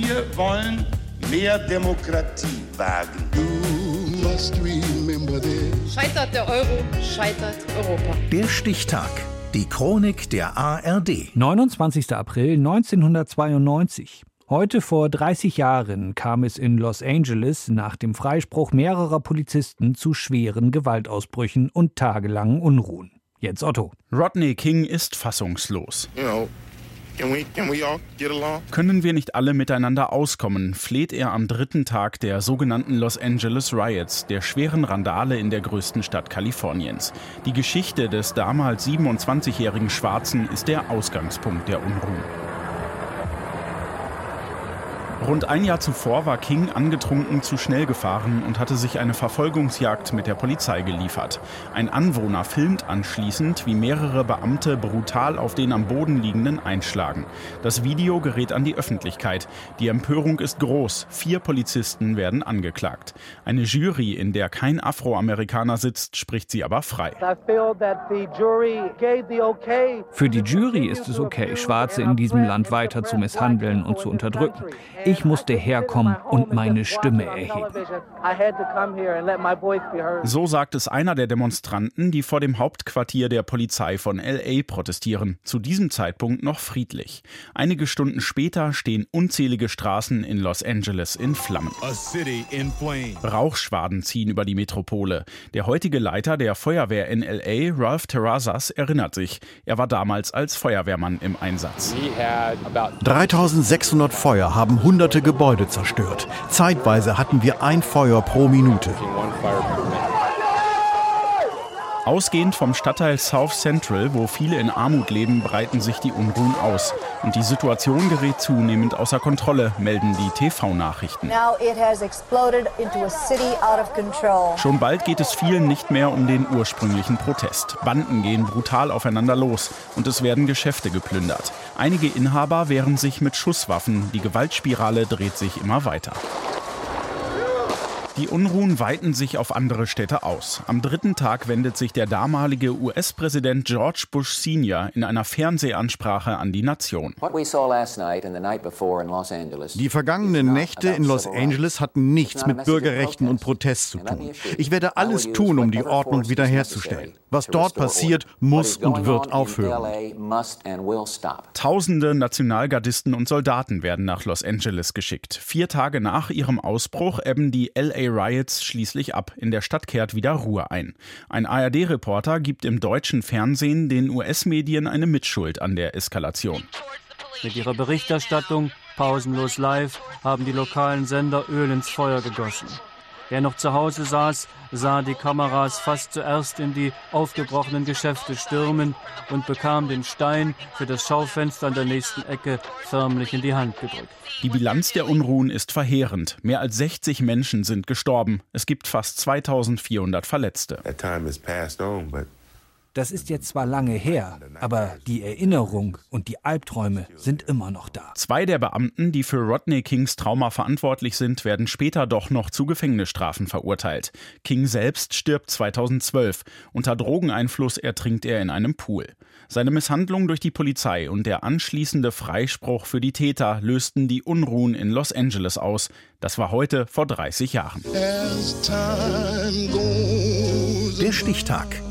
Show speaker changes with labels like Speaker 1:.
Speaker 1: Wir wollen mehr Demokratie wagen.
Speaker 2: Scheitert der Euro, scheitert Europa.
Speaker 3: Der Stichtag. Die Chronik der ARD.
Speaker 4: 29. April 1992. Heute vor 30 Jahren kam es in Los Angeles nach dem Freispruch mehrerer Polizisten zu schweren Gewaltausbrüchen und tagelangen Unruhen. Jetzt Otto.
Speaker 5: Rodney King ist fassungslos.
Speaker 1: You know,
Speaker 5: Können wir nicht alle miteinander auskommen, fleht er am dritten Tag der sogenannten Los Angeles Riots, der schweren Randale in der größten Stadt Kaliforniens. Die Geschichte des damals 27-jährigen Schwarzen ist der Ausgangspunkt der Unruhen. Rund ein Jahr zuvor war King angetrunken zu schnell gefahren und hatte sich eine Verfolgungsjagd mit der Polizei geliefert. Ein Anwohner filmt anschließend, wie mehrere Beamte brutal auf den am Boden liegenden einschlagen. Das Video gerät an die Öffentlichkeit. Die Empörung ist groß. Vier Polizisten werden angeklagt. Eine Jury, in der kein Afroamerikaner sitzt, spricht sie aber frei.
Speaker 4: Für die Jury ist es okay, Schwarze in diesem Land weiter zu misshandeln und zu unterdrücken. Ich musste herkommen und meine Stimme erheben.
Speaker 5: So sagt es einer der Demonstranten, die vor dem Hauptquartier der Polizei von LA protestieren. Zu diesem Zeitpunkt noch friedlich. Einige Stunden später stehen unzählige Straßen in Los Angeles in Flammen. Rauchschwaden ziehen über die Metropole. Der heutige Leiter der Feuerwehr in LA, Ralph Terrazas, erinnert sich. Er war damals als Feuerwehrmann im Einsatz.
Speaker 6: 3600 Feuer haben hunderte Gebäude zerstört. Zeitweise hatten wir ein Feuer pro Minute.
Speaker 5: Ausgehend vom Stadtteil South Central, wo viele in Armut leben, breiten sich die Unruhen aus. Und die Situation gerät zunehmend außer Kontrolle, melden die TV-Nachrichten. Schon bald geht es vielen nicht mehr um den ursprünglichen Protest. Banden gehen brutal aufeinander los und es werden Geschäfte geplündert. Einige Inhaber wehren sich mit Schusswaffen. Die Gewaltspirale dreht sich immer weiter. Die Unruhen weiten sich auf andere Städte aus. Am dritten Tag wendet sich der damalige US-Präsident George Bush Sr. in einer Fernsehansprache an die Nation.
Speaker 6: Die vergangenen Nächte in Los Angeles hatten nichts mit Bürgerrechten und Protest zu tun. Ich werde alles tun, um die Ordnung wiederherzustellen. Was dort passiert, muss und wird aufhören.
Speaker 5: Tausende Nationalgardisten und Soldaten werden nach Los Angeles geschickt. Vier Tage nach ihrem Ausbruch ebben die LA Riots schließlich ab. In der Stadt kehrt wieder Ruhe ein. Ein ARD-Reporter gibt im deutschen Fernsehen den US-Medien eine Mitschuld an der Eskalation.
Speaker 7: Mit ihrer Berichterstattung pausenlos live haben die lokalen Sender Öl ins Feuer gegossen. Wer noch zu Hause saß, sah die Kameras fast zuerst in die aufgebrochenen Geschäfte stürmen und bekam den Stein für das Schaufenster an der nächsten Ecke förmlich in die Hand gedrückt.
Speaker 5: Die Bilanz der Unruhen ist verheerend. Mehr als 60 Menschen sind gestorben. Es gibt fast 2400 Verletzte.
Speaker 1: That time is passed on, but
Speaker 4: Das ist jetzt zwar lange her, aber die Erinnerung und die Albträume sind immer noch da.
Speaker 5: Zwei der Beamten, die für Rodney Kings Trauma verantwortlich sind, werden später doch noch zu Gefängnisstrafen verurteilt. King selbst stirbt 2012. Unter Drogeneinfluss ertrinkt er in einem Pool. Seine Misshandlung durch die Polizei und der anschließende Freispruch für die Täter lösten die Unruhen in Los Angeles aus. Das war heute vor 30 Jahren.
Speaker 3: Der Stichtag.